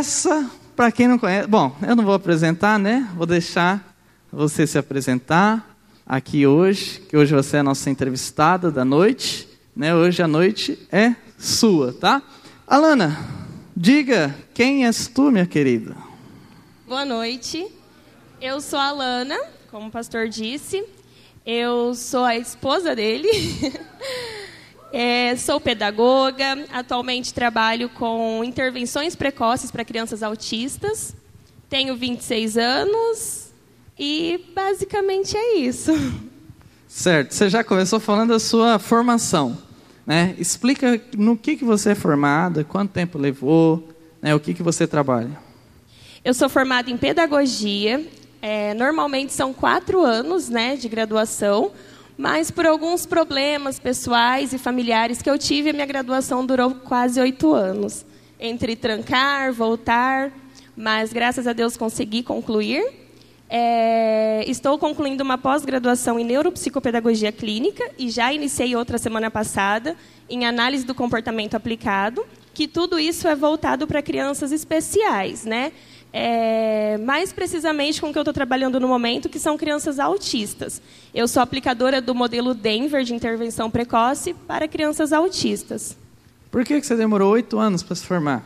essa, para quem não conhece, bom, eu não vou apresentar, né? Vou deixar você se apresentar aqui hoje, que hoje você é a nossa entrevistada da noite, né? Hoje a noite é sua, tá? Alana, diga quem és tu, minha querida? Boa noite. Eu sou a Alana, como o pastor disse. Eu sou a esposa dele. é, sou pedagoga. Atualmente trabalho com intervenções precoces para crianças autistas. Tenho 26 anos e basicamente é isso. Certo. Você já começou falando da sua formação. Né? Explica no que, que você é formada, quanto tempo levou, né? o que, que você trabalha. Eu sou formada em pedagogia. É, normalmente são quatro anos né, de graduação, mas por alguns problemas pessoais e familiares que eu tive, a minha graduação durou quase oito anos. Entre trancar, voltar, mas graças a Deus consegui concluir. É, estou concluindo uma pós-graduação em neuropsicopedagogia clínica e já iniciei outra semana passada em análise do comportamento aplicado, que tudo isso é voltado para crianças especiais, né? É, mais precisamente com o que eu estou trabalhando no momento, que são crianças autistas. Eu sou aplicadora do modelo Denver de intervenção precoce para crianças autistas. Por que, que você demorou oito anos para se formar?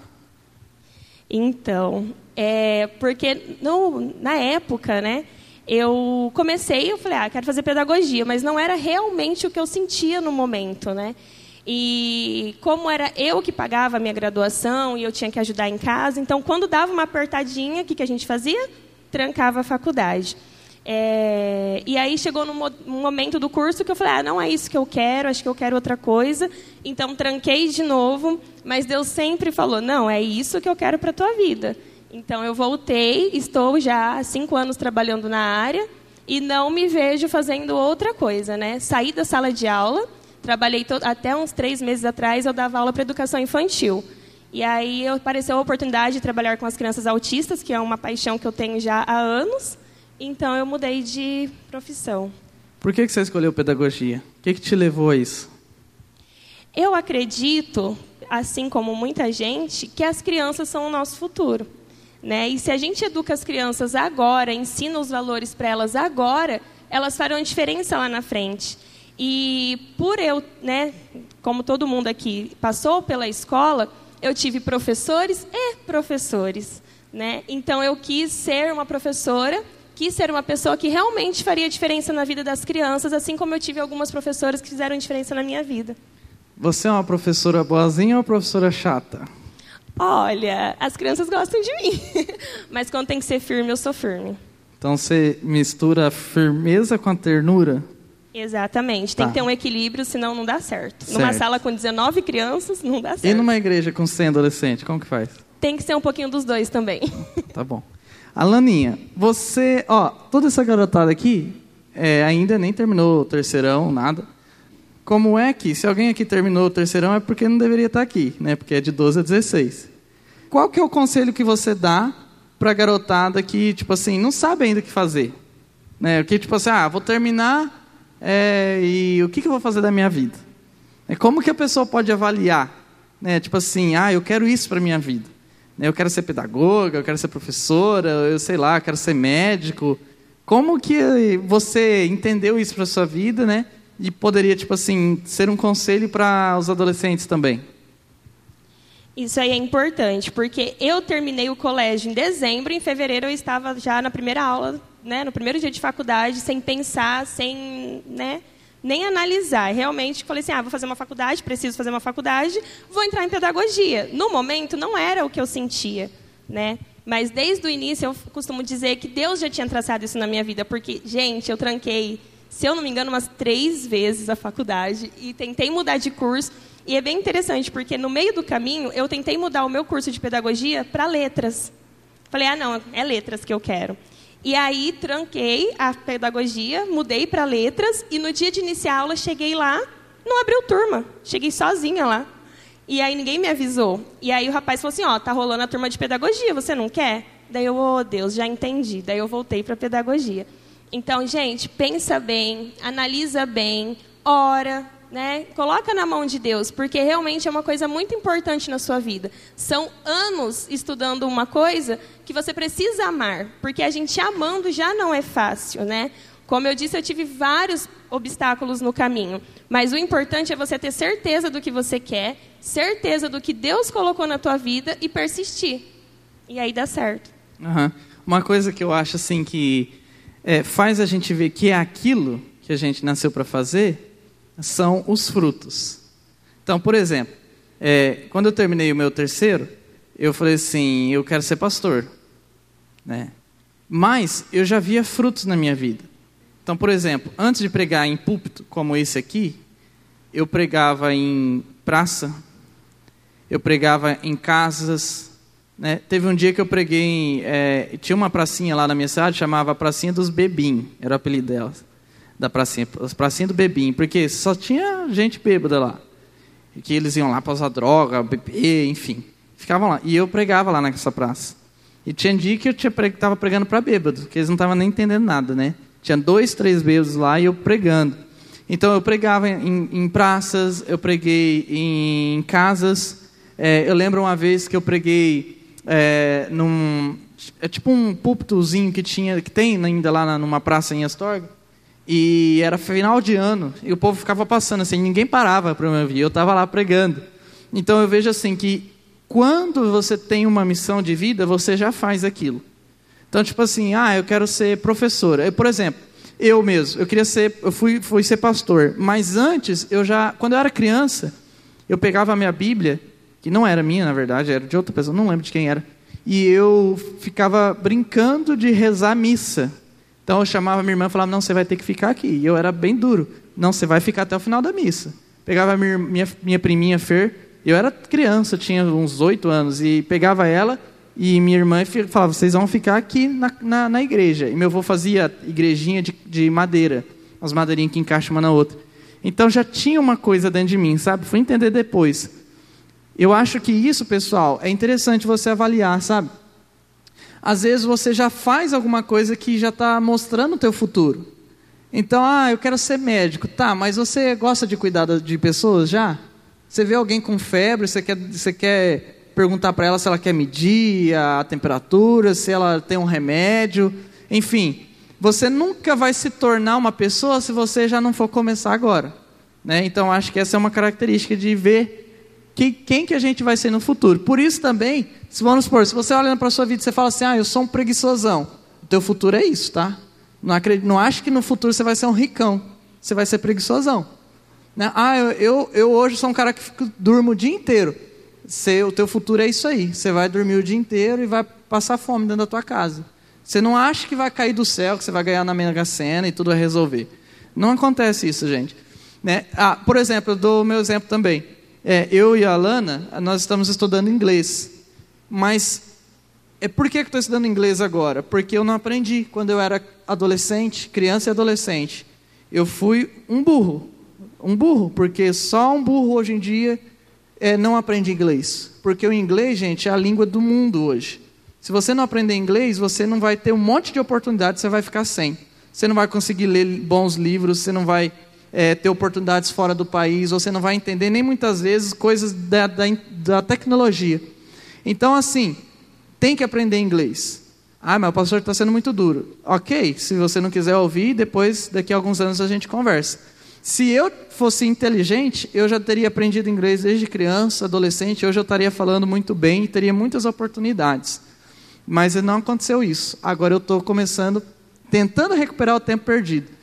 Então, é porque no, na época, né, eu comecei, eu falei, ah, quero fazer pedagogia, mas não era realmente o que eu sentia no momento, né? E como era eu que pagava a minha graduação e eu tinha que ajudar em casa, então quando dava uma apertadinha, o que, que a gente fazia? Trancava a faculdade. É, e aí chegou num momento do curso que eu falei, ah, não é isso que eu quero, acho que eu quero outra coisa. Então tranquei de novo, mas Deus sempre falou, não, é isso que eu quero para a tua vida. Então eu voltei, estou já há cinco anos trabalhando na área e não me vejo fazendo outra coisa, né? Saí da sala de aula Trabalhei até uns três meses atrás, eu dava aula para educação infantil. E aí apareceu a oportunidade de trabalhar com as crianças autistas, que é uma paixão que eu tenho já há anos. Então eu mudei de profissão. Por que, que você escolheu pedagogia? O que, que te levou a isso? Eu acredito, assim como muita gente, que as crianças são o nosso futuro. Né? E se a gente educa as crianças agora, ensina os valores para elas agora, elas farão diferença lá na frente. E por eu, né, como todo mundo aqui passou pela escola, eu tive professores e professores, né? Então eu quis ser uma professora, quis ser uma pessoa que realmente faria diferença na vida das crianças, assim como eu tive algumas professoras que fizeram diferença na minha vida. Você é uma professora boazinha ou uma professora chata? Olha, as crianças gostam de mim, mas quando tem que ser firme, eu sou firme. Então você mistura firmeza com a ternura? Exatamente. Tem tá. que ter um equilíbrio, senão não dá certo. certo. Numa sala com 19 crianças, não dá certo. E numa igreja com 100 adolescentes, como que faz? Tem que ser um pouquinho dos dois também. Tá bom. Alaninha, você, ó, toda essa garotada aqui é, ainda nem terminou o terceirão, nada. Como é que, se alguém aqui terminou o terceirão, é porque não deveria estar aqui, né? Porque é de 12 a 16. Qual que é o conselho que você dá para a garotada que, tipo assim, não sabe ainda o que fazer? Né? Que, tipo assim, ah, vou terminar é, e o que, que eu vou fazer da minha vida? É, como que a pessoa pode avaliar? Né? Tipo assim, ah, eu quero isso para minha vida. Né? Eu quero ser pedagoga, eu quero ser professora, eu sei lá, eu quero ser médico. Como que você entendeu isso para sua vida, né? E poderia, tipo assim, ser um conselho para os adolescentes também? Isso aí é importante, porque eu terminei o colégio em dezembro, em fevereiro eu estava já na primeira aula né, no primeiro dia de faculdade, sem pensar, sem né, nem analisar. Realmente falei assim: ah, vou fazer uma faculdade, preciso fazer uma faculdade, vou entrar em pedagogia. No momento, não era o que eu sentia. Né? Mas desde o início, eu costumo dizer que Deus já tinha traçado isso na minha vida, porque, gente, eu tranquei, se eu não me engano, umas três vezes a faculdade e tentei mudar de curso. E é bem interessante, porque no meio do caminho, eu tentei mudar o meu curso de pedagogia para letras. Falei, ah, não, é letras que eu quero. E aí tranquei a pedagogia, mudei para letras e no dia de iniciar a aula cheguei lá, não abriu turma, cheguei sozinha lá. E aí ninguém me avisou. E aí o rapaz falou assim, ó, tá rolando a turma de pedagogia, você não quer? Daí eu, oh Deus, já entendi. Daí eu voltei para pedagogia. Então, gente, pensa bem, analisa bem, ora, Né? Coloca na mão de Deus, porque realmente é uma coisa muito importante na sua vida. São anos estudando uma coisa que você precisa amar, porque a gente amando já não é fácil, né? Como eu disse, eu tive vários obstáculos no caminho, mas o importante é você ter certeza do que você quer, certeza do que Deus colocou na tua vida e persistir. E aí dá certo. Uhum. Uma coisa que eu acho assim que é, faz a gente ver que é aquilo que a gente nasceu para fazer são os frutos. Então, por exemplo, é, quando eu terminei o meu terceiro, eu falei assim: eu quero ser pastor. Né? Mas eu já via frutos na minha vida. Então, por exemplo, antes de pregar em púlpito como esse aqui, eu pregava em praça, eu pregava em casas. Né? Teve um dia que eu preguei, em, é, tinha uma pracinha lá na minha cidade, chamava Pracinha dos Bebim, era o apelido delas da pracinha, as pracinhas do Bebinho, porque só tinha gente bêbada lá. Que eles iam lá para usar droga, beber, enfim. Ficavam lá. E eu pregava lá nessa praça. E tinha dia que eu estava pregando para bêbado, que eles não estavam nem entendendo nada, né? Tinha dois, três bêbados lá e eu pregando. Então eu pregava em, em praças, eu preguei em casas. É, eu lembro uma vez que eu preguei é, num. É tipo um púlpitozinho que tinha, que tem ainda lá numa praça em Astorga. E era final de ano, e o povo ficava passando assim, ninguém parava para me ouvir, eu estava lá pregando. Então eu vejo assim que quando você tem uma missão de vida, você já faz aquilo. Então, tipo assim, ah, eu quero ser professor. Eu, por exemplo, eu mesmo, eu queria ser, eu fui, fui ser pastor, mas antes, eu já, quando eu era criança, eu pegava a minha Bíblia, que não era minha, na verdade, era de outra pessoa, não lembro de quem era, e eu ficava brincando de rezar missa. Então eu chamava minha irmã e falava: Não, você vai ter que ficar aqui. E eu era bem duro: Não, você vai ficar até o final da missa. Pegava minha, minha, minha priminha Fer, eu era criança, tinha uns oito anos, e pegava ela e minha irmã falava: Vocês vão ficar aqui na, na, na igreja. E meu avô fazia igrejinha de, de madeira, as madeirinhas que encaixam uma na outra. Então já tinha uma coisa dentro de mim, sabe? Fui entender depois. Eu acho que isso, pessoal, é interessante você avaliar, sabe? Às vezes você já faz alguma coisa que já está mostrando o teu futuro. Então, ah, eu quero ser médico. Tá, mas você gosta de cuidar de pessoas já? Você vê alguém com febre, você quer, você quer perguntar para ela se ela quer medir a temperatura, se ela tem um remédio. Enfim, você nunca vai se tornar uma pessoa se você já não for começar agora. Né? Então, acho que essa é uma característica de ver que, quem que a gente vai ser no futuro. Por isso também, se vamos supor, se você olha para a sua vida e você fala assim, ah, eu sou um preguiçosão, o teu futuro é isso, tá? Não, acredito, não acho que no futuro você vai ser um ricão, você vai ser preguiçosão. Né? Ah, eu, eu, eu, hoje sou um cara que fico, durmo o dia inteiro. Você, o teu futuro é isso aí, você vai dormir o dia inteiro e vai passar fome dentro da tua casa. Você não acha que vai cair do céu, que você vai ganhar na Mega Sena e tudo vai resolver. Não acontece isso, gente. Né? Ah, por exemplo, eu dou o meu exemplo também. É, eu e a Alana, nós estamos estudando inglês. Mas é por que, que estou estudando inglês agora? Porque eu não aprendi quando eu era adolescente, criança e adolescente. Eu fui um burro. Um burro, porque só um burro hoje em dia é, não aprende inglês. Porque o inglês, gente, é a língua do mundo hoje. Se você não aprender inglês, você não vai ter um monte de oportunidades, você vai ficar sem. Você não vai conseguir ler bons livros, você não vai é, ter oportunidades fora do país, você não vai entender nem muitas vezes coisas da, da, da tecnologia. Então, assim, tem que aprender inglês. Ah, mas o pastor está sendo muito duro. Ok, se você não quiser ouvir, depois, daqui a alguns anos, a gente conversa. Se eu fosse inteligente, eu já teria aprendido inglês desde criança, adolescente, hoje eu estaria falando muito bem e teria muitas oportunidades. Mas não aconteceu isso. Agora eu estou começando, tentando recuperar o tempo perdido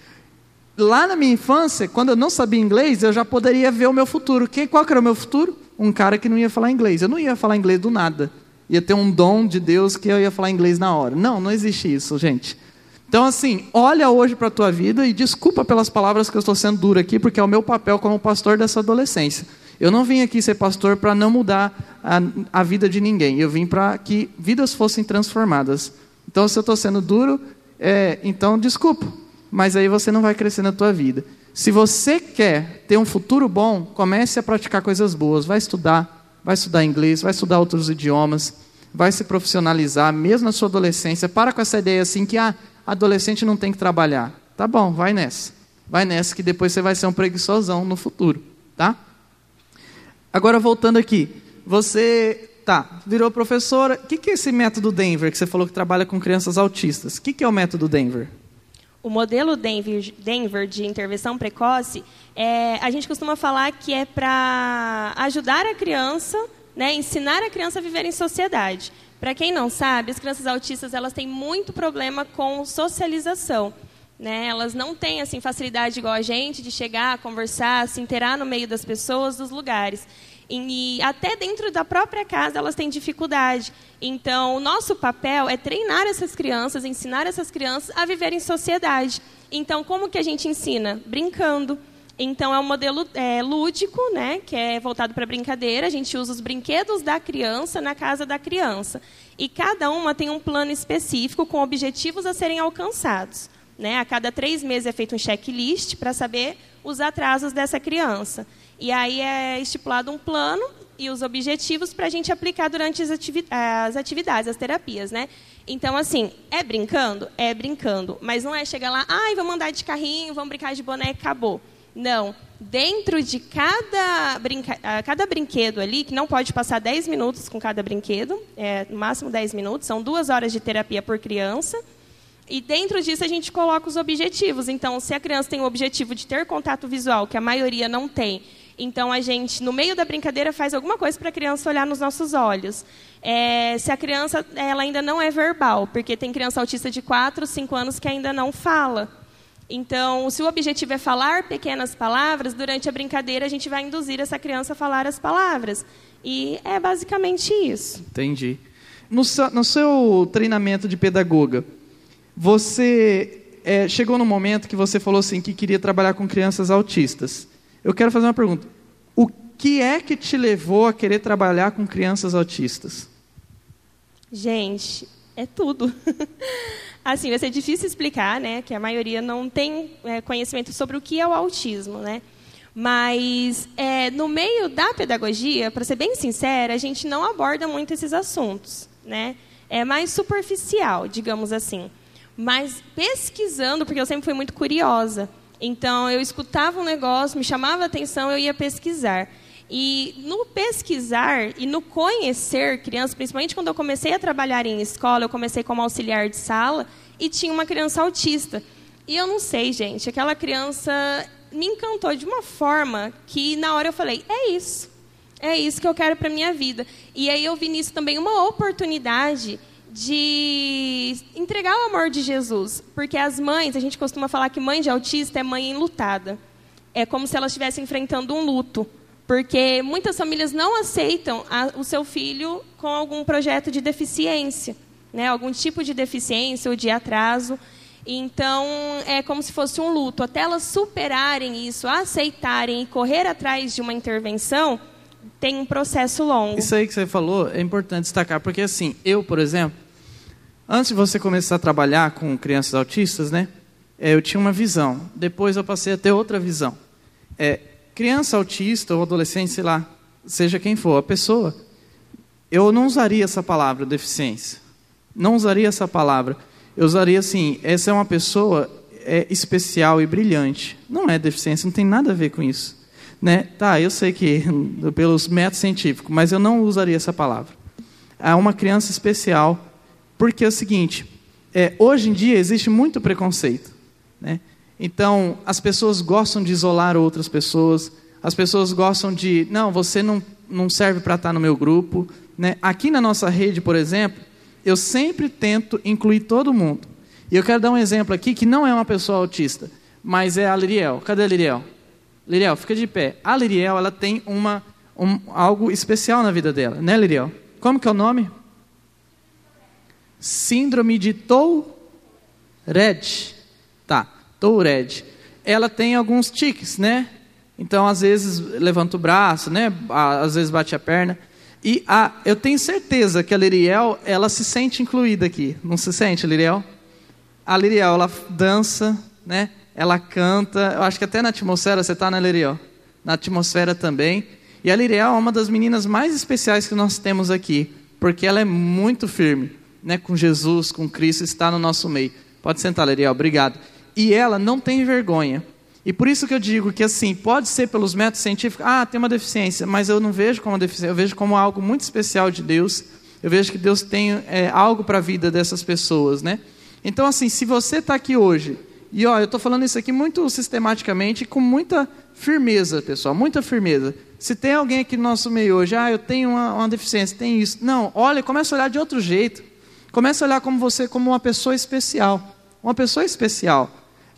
lá na minha infância, quando eu não sabia inglês, eu já poderia ver o meu futuro. Quem, qual que era o meu futuro? Um cara que não ia falar inglês. Eu não ia falar inglês do nada. Ia ter um dom de Deus que eu ia falar inglês na hora. Não, não existe isso, gente. Então, assim, olha hoje para a tua vida e desculpa pelas palavras que eu estou sendo duro aqui, porque é o meu papel como pastor dessa adolescência. Eu não vim aqui ser pastor para não mudar a, a, vida de ninguém. Eu vim para que vidas fossem transformadas. Então, se eu estou sendo duro, é, então desculpa mas aí você não vai crescer na tua vida. Se você quer ter um futuro bom, comece a praticar coisas boas. Vai estudar, vai estudar inglês, vai estudar outros idiomas, vai se profissionalizar, mesmo na sua adolescência. Para com essa ideia assim que ah, adolescente não tem que trabalhar. Tá bom, vai nessa. Vai nessa que depois você vai ser um preguiçosão no futuro. tá? Agora voltando aqui, você tá virou professora. O que, que é esse método Denver que você falou que trabalha com crianças autistas? O que, que é o método Denver? O modelo Denver, Denver de intervenção precoce, é, a gente costuma falar que é para ajudar a criança, né, ensinar a criança a viver em sociedade. Para quem não sabe, as crianças autistas elas têm muito problema com socialização. Né? Elas não têm assim facilidade igual a gente de chegar, conversar, se inteirar no meio das pessoas, dos lugares. E, e até dentro da própria casa elas têm dificuldade. Então, o nosso papel é treinar essas crianças, ensinar essas crianças a viver em sociedade. Então, como que a gente ensina? Brincando. Então, é um modelo é, lúdico, né, que é voltado para brincadeira. A gente usa os brinquedos da criança na casa da criança. E cada uma tem um plano específico com objetivos a serem alcançados. Né? A cada três meses é feito um checklist para saber os atrasos dessa criança. E aí é estipulado um plano e os objetivos para a gente aplicar durante as, as, atividades, as terapias, né? Então, assim, é brincando? É brincando. Mas não é chegar lá, ai, vamos andar de carrinho, vamos brincar de boneca, acabou. Não. Dentro de cada, brinca... Ah, cada brinquedo ali, que não pode passar 10 minutos com cada brinquedo, é, no máximo 10 minutos, são duas horas de terapia por criança, e dentro disso a gente coloca os objetivos. Então, se a criança tem o objetivo de ter contato visual, que a maioria não tem, então a gente, no meio da brincadeira, faz alguma coisa para a criança olhar nos nossos olhos. É, se a criança ela ainda não é verbal, porque tem criança autista de 4, 5 anos que ainda não fala. Então, se o objetivo é falar pequenas palavras, durante a brincadeira a gente vai induzir essa criança a falar as palavras. E é basicamente isso. Entendi. No seu, no seu treinamento de pedagoga, você é, chegou no momento que você falou assim que queria trabalhar com crianças autistas. Eu quero fazer uma pergunta. O que é que te levou a querer trabalhar com crianças autistas? Gente, é tudo. assim, vai ser difícil explicar, né? Que a maioria não tem é, conhecimento sobre o que é o autismo, né? Mas é, no meio da pedagogia, para ser bem sincera, a gente não aborda muito esses assuntos, né? É mais superficial, digamos assim. Mas pesquisando, porque eu sempre fui muito curiosa. Então, eu escutava um negócio, me chamava a atenção, eu ia pesquisar. E no pesquisar e no conhecer crianças, principalmente quando eu comecei a trabalhar em escola, eu comecei como auxiliar de sala e tinha uma criança autista. E eu não sei, gente, aquela criança me encantou de uma forma que na hora eu falei: é isso. É isso que eu quero para minha vida. E aí eu vi nisso também uma oportunidade de entregar o amor de Jesus. Porque as mães, a gente costuma falar que mãe de autista é mãe enlutada. É como se ela estivesse enfrentando um luto. Porque muitas famílias não aceitam a, o seu filho com algum projeto de deficiência, né? algum tipo de deficiência ou de atraso. Então, é como se fosse um luto. Até elas superarem isso, aceitarem e correr atrás de uma intervenção, tem um processo longo. Isso aí que você falou é importante destacar, porque assim, eu, por exemplo, antes de você começar a trabalhar com crianças autistas, né, é, eu tinha uma visão. Depois eu passei a ter outra visão. É, criança autista ou adolescente, sei lá, seja quem for, a pessoa, eu não usaria essa palavra deficiência. Não usaria essa palavra. Eu usaria assim, essa é uma pessoa é, especial e brilhante. Não é deficiência, não tem nada a ver com isso. Né? Tá, eu sei que pelos métodos científicos, mas eu não usaria essa palavra. É uma criança especial, porque é o seguinte: é, hoje em dia existe muito preconceito. Né? Então, as pessoas gostam de isolar outras pessoas, as pessoas gostam de, não, você não, não serve para estar no meu grupo. Né? Aqui na nossa rede, por exemplo, eu sempre tento incluir todo mundo. E eu quero dar um exemplo aqui que não é uma pessoa autista, mas é a Liriel. Cadê a Liriel? Liriel, fica de pé. A Liriel, ela tem uma, um, algo especial na vida dela, né, Liriel? Como que é o nome? Síndrome de Tourette. Tá, Tourette. Ela tem alguns tiques, né? Então, às vezes, levanta o braço, né? Às vezes, bate a perna. E a, eu tenho certeza que a Liriel, ela se sente incluída aqui. Não se sente, Liriel? A Liriel, ela dança, né? Ela canta, eu acho que até na atmosfera, você está na Liriel? Na atmosfera também. E a Liriel é uma das meninas mais especiais que nós temos aqui, porque ela é muito firme, né, com Jesus, com Cristo, está no nosso meio. Pode sentar, Liriel, obrigado. E ela não tem vergonha. E por isso que eu digo que assim, pode ser pelos métodos científicos, ah, tem uma deficiência, mas eu não vejo como uma deficiência, eu vejo como algo muito especial de Deus. Eu vejo que Deus tem é, algo para a vida dessas pessoas, né? Então, assim, se você está aqui hoje, e ó, eu estou falando isso aqui muito sistematicamente, com muita firmeza, pessoal, muita firmeza. Se tem alguém aqui no nosso meio hoje, ah, eu tenho uma, uma deficiência, tem isso. Não, olha, começa a olhar de outro jeito. Começa a olhar como você como uma pessoa especial. Uma pessoa especial.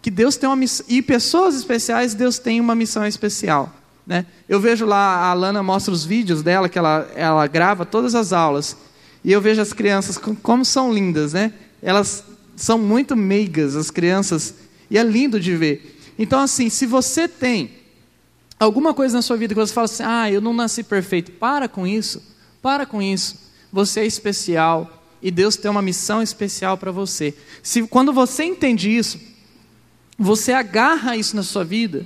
Que Deus tem uma missão. E pessoas especiais, Deus tem uma missão especial. Né? Eu vejo lá, a Alana mostra os vídeos dela, que ela, ela grava todas as aulas. E eu vejo as crianças como são lindas, né? Elas são muito meigas, as crianças. E é lindo de ver. Então, assim, se você tem alguma coisa na sua vida que você fala assim, ah, eu não nasci perfeito, para com isso. Para com isso. Você é especial e Deus tem uma missão especial para você. Se quando você entende isso, você agarra isso na sua vida,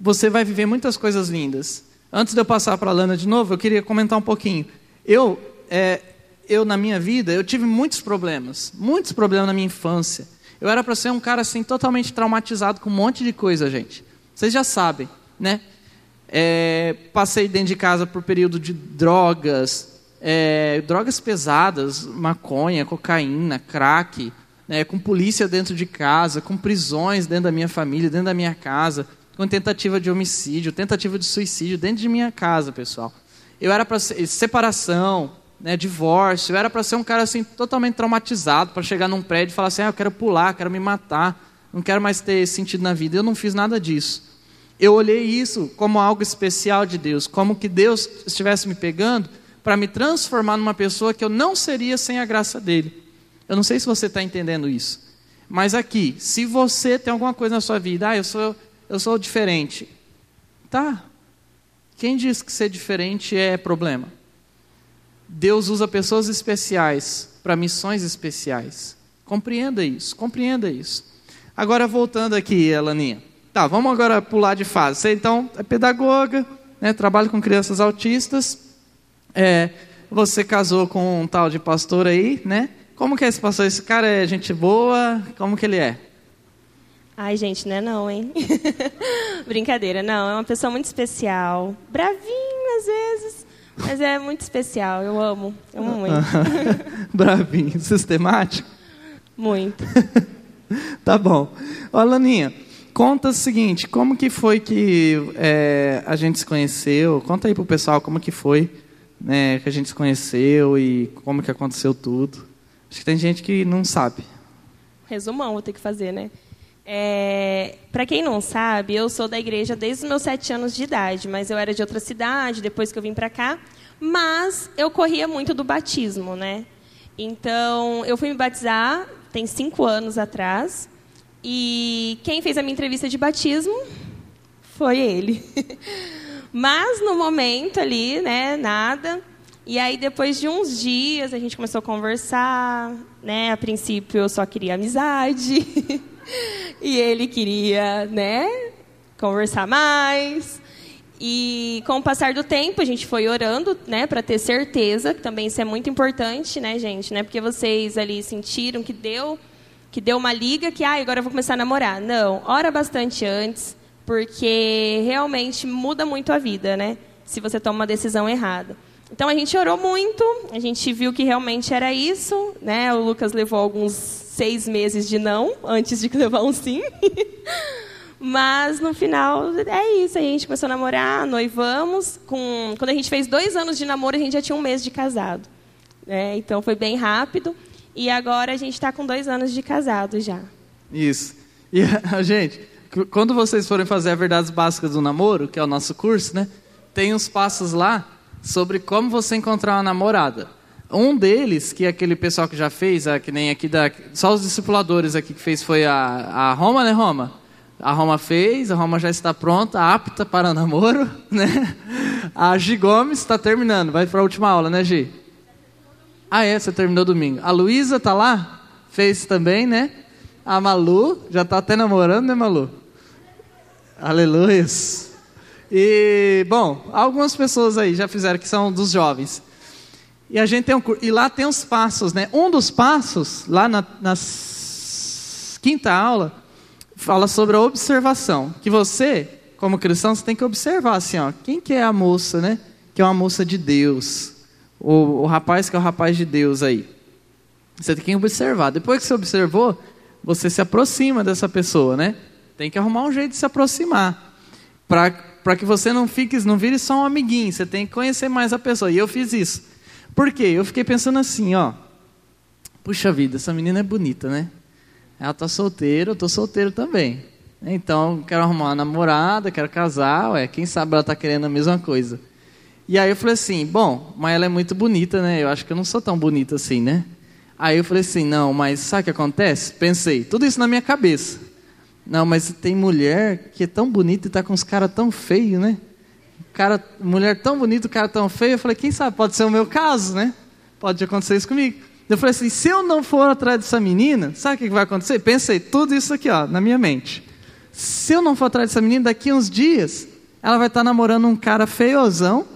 você vai viver muitas coisas lindas. Antes de eu passar para a Lana de novo, eu queria comentar um pouquinho. Eu, é, eu na minha vida, eu tive muitos problemas, muitos problemas na minha infância. Eu era para ser um cara assim totalmente traumatizado com um monte de coisa, gente. Vocês já sabem, né? É, passei dentro de casa por período de drogas, é, drogas pesadas, maconha, cocaína, crack, né, com polícia dentro de casa, com prisões dentro da minha família, dentro da minha casa, com tentativa de homicídio, tentativa de suicídio dentro de minha casa, pessoal. Eu era para separação, né, divórcio, eu era para ser um cara assim totalmente traumatizado, para chegar num prédio e falar assim, ah, eu quero pular, quero me matar, não quero mais ter sentido na vida. Eu não fiz nada disso. Eu olhei isso como algo especial de Deus, como que Deus estivesse me pegando para me transformar numa pessoa que eu não seria sem a graça dele. Eu não sei se você está entendendo isso. Mas aqui, se você tem alguma coisa na sua vida, ah, eu sou, eu sou diferente. Tá. Quem diz que ser diferente é problema? Deus usa pessoas especiais para missões especiais. Compreenda isso, compreenda isso. Agora voltando aqui, Elaninha. Tá, vamos agora pular de fase. Você então é pedagoga, né, trabalha com crianças autistas. É, você casou com um tal de pastor aí, né? Como que é esse pastor? Esse cara é gente boa? Como que ele é? Ai, gente, não é não, hein? Brincadeira, não. É uma pessoa muito especial. Bravinho, às vezes. Mas é muito especial. Eu amo. Eu amo muito. Bravinho. Sistemático? Muito. tá bom. Ó, Laninha, conta o seguinte. Como que foi que é, a gente se conheceu? Conta aí pro pessoal como que foi né, que a gente se conheceu e como que aconteceu tudo. Acho que tem gente que não sabe. Resumão, vou ter que fazer, né? É, para quem não sabe, eu sou da igreja desde os meus sete anos de idade, mas eu era de outra cidade depois que eu vim para cá. Mas eu corria muito do batismo, né? Então, eu fui me batizar tem cinco anos atrás. E quem fez a minha entrevista de batismo foi ele. Mas no momento ali, né, nada. E aí depois de uns dias a gente começou a conversar, né? A princípio eu só queria amizade. e ele queria, né, conversar mais. E com o passar do tempo, a gente foi orando, né, para ter certeza, que também isso é muito importante, né, gente, né? Porque vocês ali sentiram que deu que deu uma liga que ah, agora eu vou começar a namorar. Não, ora bastante antes porque realmente muda muito a vida, né? Se você toma uma decisão errada. Então a gente orou muito, a gente viu que realmente era isso, né? O Lucas levou alguns seis meses de não antes de levar um sim. Mas no final é isso, a gente começou a namorar, noivamos. Com... Quando a gente fez dois anos de namoro, a gente já tinha um mês de casado. Né? Então foi bem rápido. E agora a gente está com dois anos de casado já. Isso. E a gente, quando vocês forem fazer a Verdades Básicas do Namoro, que é o nosso curso, né? Tem uns passos lá sobre como você encontrar uma namorada. Um deles, que é aquele pessoal que já fez, que nem aqui da, só os discipuladores aqui que fez foi a, a Roma, né, Roma? A Roma fez, a Roma já está pronta, apta para namoro, né? A Gi Gomes está terminando, vai para a última aula, né, Gi? Ah, é, você terminou domingo. A Luísa está lá? Fez também, né? A Malu já está até namorando, né, Malu? Aleluia. E, bom, algumas pessoas aí já fizeram que são dos jovens. E a gente tem um e lá tem os passos, né? Um dos passos, lá na, na quinta aula, fala sobre a observação. Que você, como cristão, você tem que observar assim, ó, quem que é a moça, né? Que é uma moça de Deus. O, o rapaz que é o rapaz de Deus aí. Você tem que observar. Depois que você observou, você se aproxima dessa pessoa, né? Tem que arrumar um jeito de se aproximar. Para que você não fique, não vire só um amiguinho. Você tem que conhecer mais a pessoa. E eu fiz isso. Por quê? Eu fiquei pensando assim, ó. Puxa vida, essa menina é bonita, né? Ela tá solteira, eu tô solteiro também. Então, quero arrumar uma namorada, quero casar, ué, quem sabe ela tá querendo a mesma coisa. E aí eu falei assim, bom, mas ela é muito bonita, né? Eu acho que eu não sou tão bonita assim, né? Aí eu falei assim, não, mas sabe o que acontece? Pensei, tudo isso na minha cabeça. Não, mas tem mulher que é tão bonita e tá com os caras tão feios, né? Cara, mulher tão bonita, o cara tão feio. Eu falei, quem sabe, pode ser o meu caso, né? Pode acontecer isso comigo. Eu falei assim, se eu não for atrás dessa menina, sabe o que vai acontecer? Pensei, tudo isso aqui, ó, na minha mente. Se eu não for atrás dessa menina, daqui uns dias, ela vai estar namorando um cara feiozão,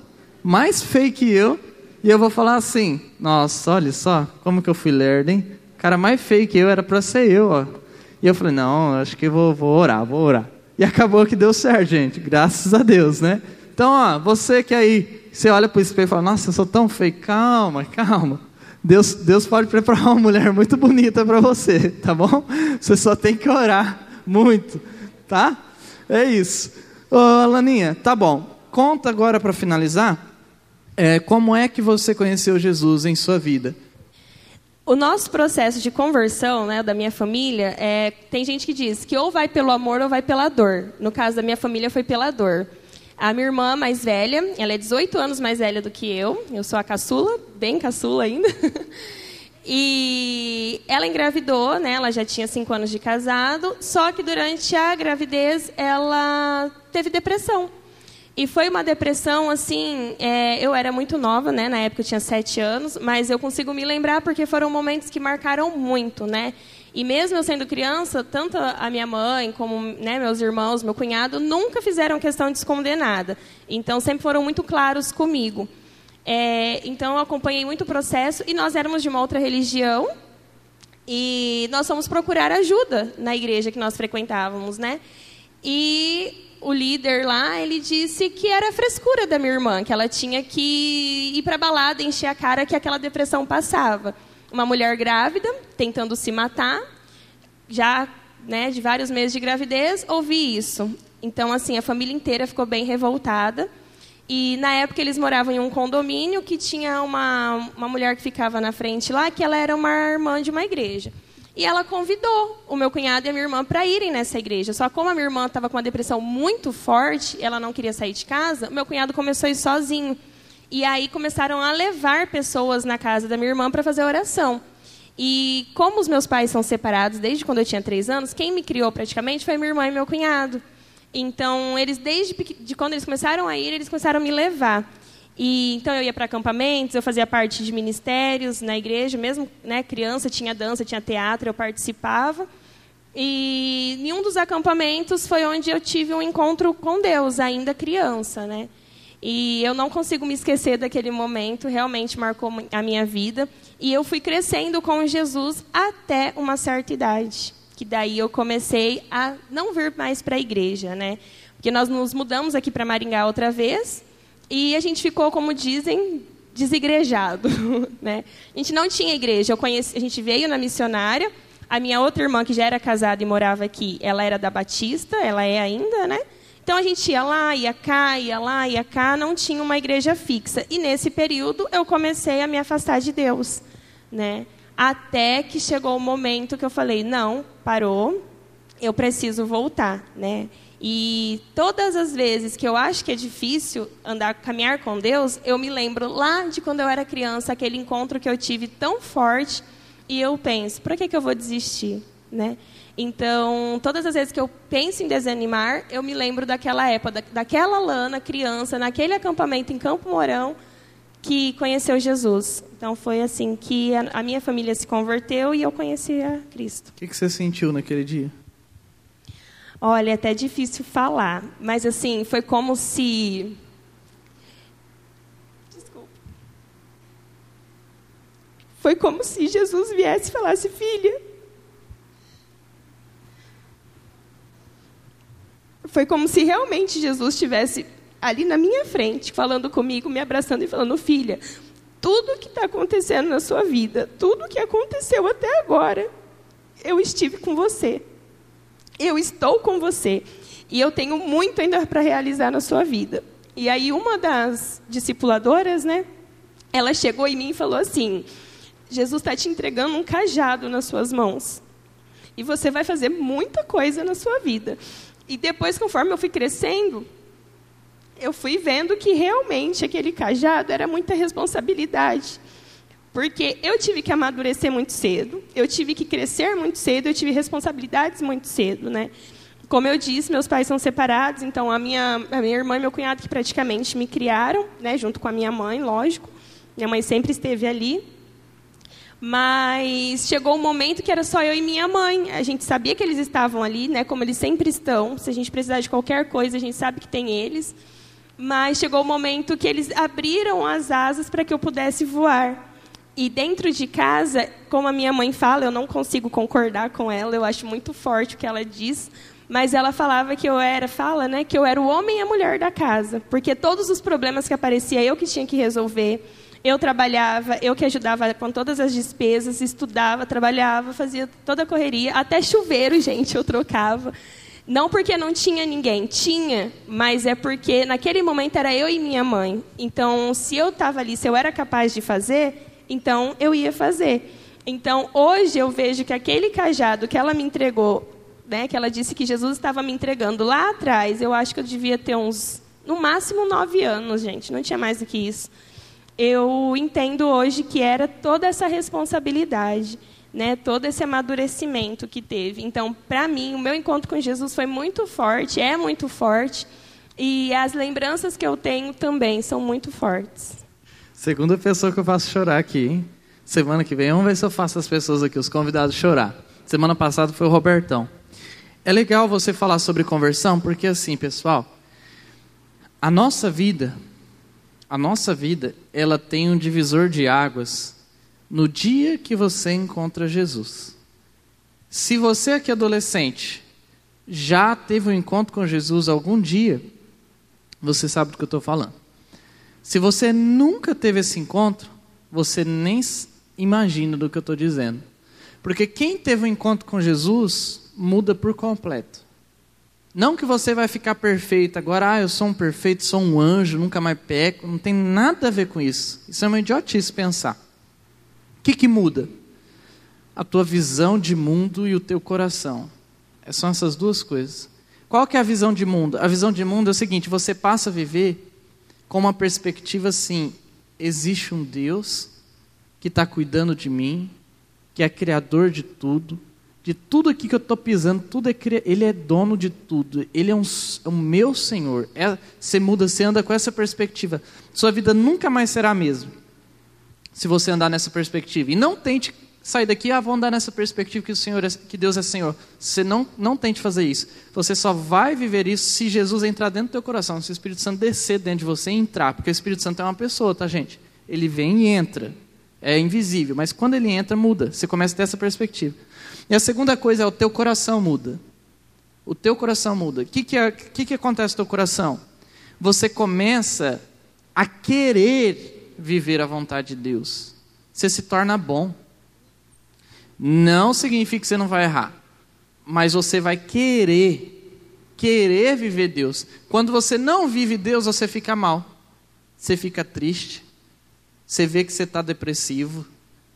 mais feio que eu, e eu vou falar assim: Nossa, olha só, como que eu fui lerdo, hein? O cara mais feio que eu era para ser eu, ó. E eu falei: Não, acho que vou, vou orar, vou orar. E acabou que deu certo, gente, graças a Deus, né? Então, ó, você que aí, você olha para o espelho e fala: Nossa, eu sou tão feio, calma, calma. Deus, Deus pode preparar uma mulher muito bonita para você, tá bom? Você só tem que orar muito, tá? É isso. Ô, Alaninha, tá bom. Conta agora para finalizar é, como é que você conheceu Jesus em sua vida? O nosso processo de conversão, né, da minha família, é, tem gente que diz que ou vai pelo amor ou vai pela dor. No caso da minha família, foi pela dor. A minha irmã mais velha, ela é 18 anos mais velha do que eu. Eu sou a caçula, bem caçula ainda. E ela engravidou, né? Ela já tinha 5 anos de casado, só que durante a gravidez ela teve depressão. E foi uma depressão, assim, é, eu era muito nova, né? Na época eu tinha sete anos, mas eu consigo me lembrar porque foram momentos que marcaram muito, né? E mesmo eu sendo criança, tanto a minha mãe como né, meus irmãos, meu cunhado, nunca fizeram questão de esconder nada. Então, sempre foram muito claros comigo. É, então, eu acompanhei muito o processo e nós éramos de uma outra religião e nós fomos procurar ajuda na igreja que nós frequentávamos, né? E o líder lá, ele disse que era frescura da minha irmã, que ela tinha que ir para balada, encher a cara que aquela depressão passava. Uma mulher grávida, tentando se matar, já né, de vários meses de gravidez, ouvi isso. Então, assim, a família inteira ficou bem revoltada. E na época eles moravam em um condomínio que tinha uma, uma mulher que ficava na frente lá, que ela era uma irmã de uma igreja. E ela convidou o meu cunhado e a minha irmã para irem nessa igreja. Só como a minha irmã estava com uma depressão muito forte, ela não queria sair de casa, meu cunhado começou a ir sozinho. E aí começaram a levar pessoas na casa da minha irmã para fazer oração. E como os meus pais são separados desde quando eu tinha três anos, quem me criou praticamente foi minha irmã e meu cunhado. Então, eles desde de quando eles começaram a ir, eles começaram a me levar. E então eu ia para acampamentos, eu fazia parte de ministérios na igreja, mesmo né, criança, tinha dança, tinha teatro, eu participava. E em um dos acampamentos foi onde eu tive um encontro com Deus, ainda criança, né? E eu não consigo me esquecer daquele momento, realmente marcou a minha vida. E eu fui crescendo com Jesus até uma certa idade, que daí eu comecei a não vir mais para a igreja, né? Porque nós nos mudamos aqui para Maringá outra vez, e a gente ficou, como dizem, desigrejado. Né? A gente não tinha igreja. Conheci, a gente veio na missionária. A minha outra irmã, que já era casada e morava aqui, ela era da Batista, ela é ainda, né? Então a gente ia lá, ia cá, ia lá, ia cá, não tinha uma igreja fixa. E nesse período eu comecei a me afastar de Deus, né? Até que chegou o momento que eu falei: não, parou, eu preciso voltar, né? E todas as vezes que eu acho que é difícil andar, caminhar com Deus, eu me lembro lá de quando eu era criança, aquele encontro que eu tive tão forte, e eu penso, por que, que eu vou desistir, né? Então, todas as vezes que eu penso em desanimar, eu me lembro daquela época, daquela Lana, criança, naquele acampamento em Campo Mourão, que conheceu Jesus. Então, foi assim que a, minha família se converteu e eu conheci a Cristo. O que, que você sentiu naquele dia? Olha, é até difícil falar, mas assim, foi como se. Desculpa. Foi como se Jesus viesse e falasse: Filha, foi como se realmente Jesus estivesse ali na minha frente, falando comigo, me abraçando e falando: Filha, tudo que está acontecendo na sua vida, tudo que aconteceu até agora, eu estive com você. Eu estou com você. E eu tenho muito ainda para realizar na sua vida. E aí, uma das discipuladoras, né? Ela chegou em mim e falou assim: Jesus está te entregando um cajado nas suas mãos. E você vai fazer muita coisa na sua vida. E depois, conforme eu fui crescendo, eu fui vendo que realmente aquele cajado era muita responsabilidade. Porque eu tive que amadurecer muito cedo, eu tive que crescer muito cedo, eu tive responsabilidades muito cedo, né? Como eu disse, meus pais são separados, então a minha, a minha irmã e meu cunhado que praticamente me criaram, né, junto com a minha mãe, lógico. Minha mãe sempre esteve ali. Mas chegou um momento que era só eu e minha mãe. A gente sabia que eles estavam ali, né, como eles sempre estão. Se a gente precisar de qualquer coisa, a gente sabe que tem eles. Mas chegou o um momento que eles abriram as asas para que eu pudesse voar. E dentro de casa, como a minha mãe fala, eu não consigo concordar com ela, eu acho muito forte o que ela diz, mas ela falava que eu era, fala, né, que eu era o homem e a mulher da casa, porque todos os problemas que aparecia eu que tinha que resolver. Eu trabalhava, eu que ajudava com todas as despesas, estudava, trabalhava, fazia toda a correria, até chuveiro, gente, eu trocava. Não porque não tinha ninguém, tinha, mas é porque naquele momento era eu e minha mãe. Então, se eu estava ali, se eu era capaz de fazer, então eu ia fazer. Então, hoje eu vejo que aquele cajado que ela me entregou, né, que ela disse que Jesus estava me entregando lá atrás, eu acho que eu devia ter uns, no máximo, nove anos, gente, não tinha mais do que isso. Eu entendo hoje que era toda essa responsabilidade, né, todo esse amadurecimento que teve. Então, para mim, o meu encontro com Jesus foi muito forte, é muito forte, e as lembranças que eu tenho também são muito fortes. Segunda pessoa que eu faço chorar aqui, hein? Semana que vem, vamos ver se eu faço as pessoas aqui, os convidados, chorar. Semana passada foi o Robertão. É legal você falar sobre conversão, porque assim, pessoal, a nossa vida, a nossa vida, ela tem um divisor de águas no dia que você encontra Jesus. Se você aqui adolescente já teve um encontro com Jesus algum dia, você sabe do que eu estou falando. Se você nunca teve esse encontro, você nem imagina do que eu estou dizendo. Porque quem teve um encontro com Jesus muda por completo. Não que você vai ficar perfeito agora, ah, eu sou um perfeito, sou um anjo, nunca mais peco. Não tem nada a ver com isso. Isso é uma idiotice pensar. O que, que muda? A tua visão de mundo e o teu coração. É são essas duas coisas. Qual que é a visão de mundo? A visão de mundo é o seguinte: você passa a viver com uma perspectiva assim: existe um Deus que está cuidando de mim, que é criador de tudo, de tudo aqui que eu estou pisando, tudo é ele é dono de tudo, ele é um, é o meu Senhor. É, você muda, você anda com essa perspectiva, sua vida nunca mais será a mesma. Se você andar nessa perspectiva. E não tente sair daqui, ah, vou andar nessa perspectiva que o Senhor é, que Deus é Senhor. Você não, não tente fazer isso. Você só vai viver isso se Jesus entrar dentro do teu coração, se o Espírito Santo descer dentro de você e entrar, porque o Espírito Santo é uma pessoa, tá, gente? Ele vem e entra. É invisível, mas quando ele entra, muda. Você começa a ter essa perspectiva. E a segunda coisa é o teu coração muda. O teu coração muda. O que, que, é, que, que acontece no teu coração? Você começa a querer viver a vontade de Deus. Você se torna bom. Não significa que você não vai errar, mas você vai querer, querer viver Deus. Quando você não vive Deus, você fica mal, você fica triste, você vê que você está depressivo,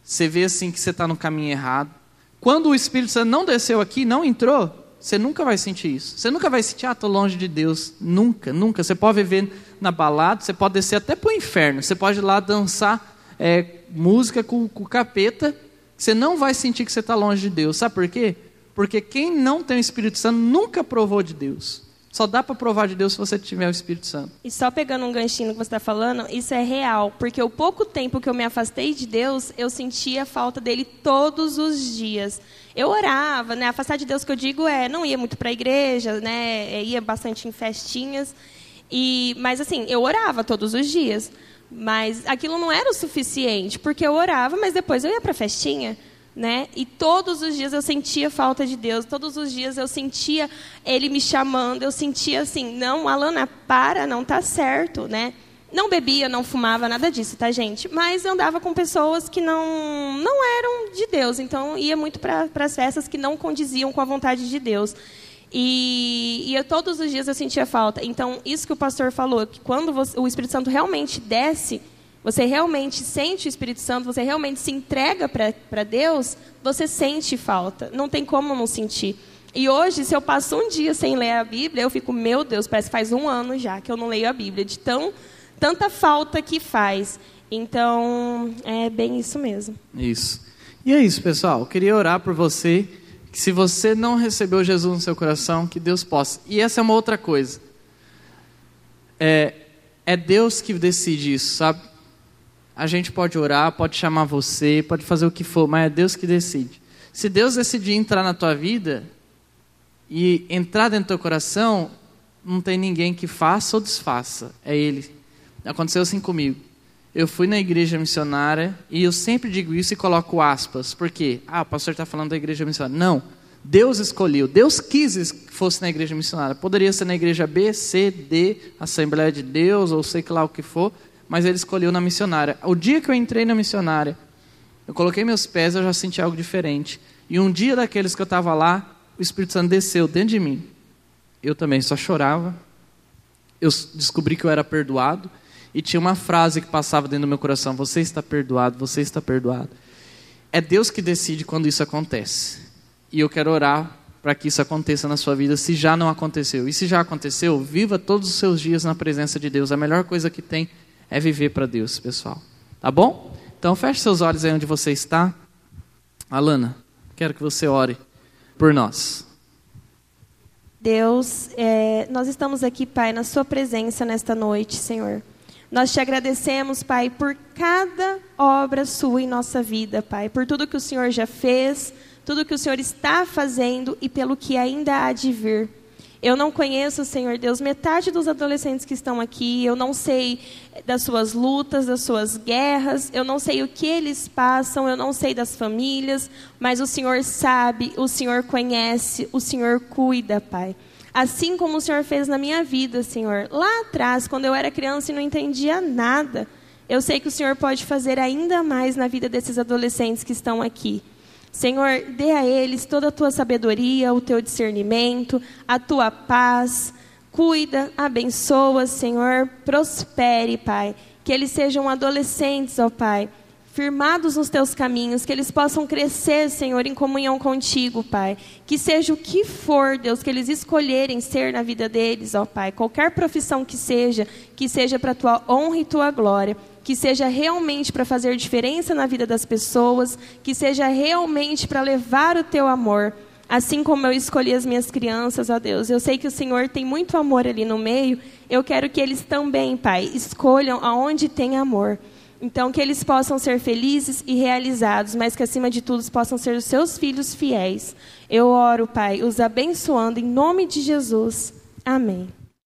você vê assim que você está no caminho errado. Quando o Espírito Santo não desceu aqui, não entrou, você nunca vai sentir isso. Você nunca vai sentir, ah, estou longe de Deus. Nunca, nunca. Você pode viver na balada, você pode descer até para o inferno. Você pode ir lá dançar é, música com, com o capeta você não vai sentir que você está longe de Deus. Sabe por quê? Porque quem não tem o Espírito Santo nunca provou de Deus. Só dá para provar de Deus se você tiver o Espírito Santo. E só pegando um ganchinho que você está falando, isso é real. Porque o pouco tempo que eu me afastei de Deus, eu sentia falta dele todos os dias. Eu orava, né? Afastar de Deus que eu digo é, não ia muito para a igreja, né? É, ia bastante em festinhas. E, mas assim, eu orava todos os dias. Mas aquilo não era o suficiente, porque eu orava, mas depois eu ia para a festinha. né? E todos os dias eu sentia falta de Deus, todos os dias eu sentia Ele me chamando, eu sentia assim, não, Alana, para, não tá certo, né? Não bebia, não fumava, nada disso, tá, gente? Mas andava com pessoas que não, não eram de Deus, então ia muito para as festas que não condiziam com a vontade de Deus. E, e eu, todos os dias eu sentia falta. Então, isso que o pastor falou, que quando você, o Espírito Santo realmente desce, você realmente sente o Espírito Santo, você realmente se entrega para Deus, você sente falta. Não tem como não sentir. E hoje, se eu passo um dia sem ler a Bíblia, eu fico, meu Deus, parece que faz um ano já que eu não leio a Bíblia, de tão tanta falta que faz. Então, é bem isso mesmo. Isso. E é isso, pessoal. Eu queria orar por você, que se você não recebeu Jesus no seu coração, que Deus possa. E essa é uma outra coisa. É, é Deus que decide isso, sabe? A gente pode orar, pode chamar você, pode fazer o que for, mas é Deus que decide. Se Deus decidir entrar na tua vida e entrar dentro do teu coração, não tem ninguém que faça ou desfaça. É Ele. Aconteceu assim comigo. Eu fui na igreja missionária e eu sempre digo isso e coloco aspas. Por quê? Ah, o pastor está falando da igreja missionária. Não. Deus escolheu. Deus quis que fosse na igreja missionária. Poderia ser na igreja B, C, D, Assembleia de Deus ou sei lá o que for, mas ele escolheu na missionária. O dia que eu entrei na missionária, eu coloquei meus pés, eu já senti algo diferente. E um dia daqueles que eu estava lá, o Espírito Santo desceu dentro de mim. Eu também só chorava. Eu descobri que eu era perdoado e tinha uma frase que passava dentro do meu coração: Você está perdoado, você está perdoado. É Deus que decide quando isso acontece. E eu quero orar para que isso aconteça na sua vida, se já não aconteceu. E se já aconteceu, viva todos os seus dias na presença de Deus. A melhor coisa que tem é viver para Deus, pessoal. Tá bom? Então feche seus olhos aí onde você está. Alana, quero que você ore por nós. Deus, é, nós estamos aqui, Pai, na Sua presença nesta noite, Senhor. Nós te agradecemos, Pai, por cada obra sua em nossa vida, Pai, por tudo que o Senhor já fez, tudo que o Senhor está fazendo e pelo que ainda há de vir. Eu não conheço, Senhor Deus, metade dos adolescentes que estão aqui. Eu não sei das suas lutas, das suas guerras. Eu não sei o que eles passam. Eu não sei das famílias. Mas o Senhor sabe, o Senhor conhece, o Senhor cuida, Pai assim como o Senhor fez na minha vida, Senhor. Lá atrás, quando eu era criança e não entendia nada, eu sei que o Senhor pode fazer ainda mais na vida desses adolescentes que estão aqui. Senhor, dê a eles toda a tua sabedoria, o teu discernimento, a tua paz. Cuida, abençoa, Senhor, prospere, Pai. Que eles sejam adolescentes, ó Pai, firmados nos teus caminhos, que eles possam crescer, Senhor, em comunhão contigo, Pai. Que seja o que for, Deus, que eles escolherem ser na vida deles, ó Pai. Qualquer profissão que seja, que seja para tua honra e tua glória. Que seja realmente para fazer diferença na vida das pessoas, que seja realmente para levar o teu amor. Assim como eu escolhi as minhas crianças, ó Deus, eu sei que o Senhor tem muito amor ali no meio. Eu quero que eles também, Pai, escolham aonde tem amor. Então, que eles possam ser felizes e realizados, mas que, acima de tudo, possam ser os seus filhos fiéis. Eu oro, Pai, os abençoando em nome de Jesus. Amém.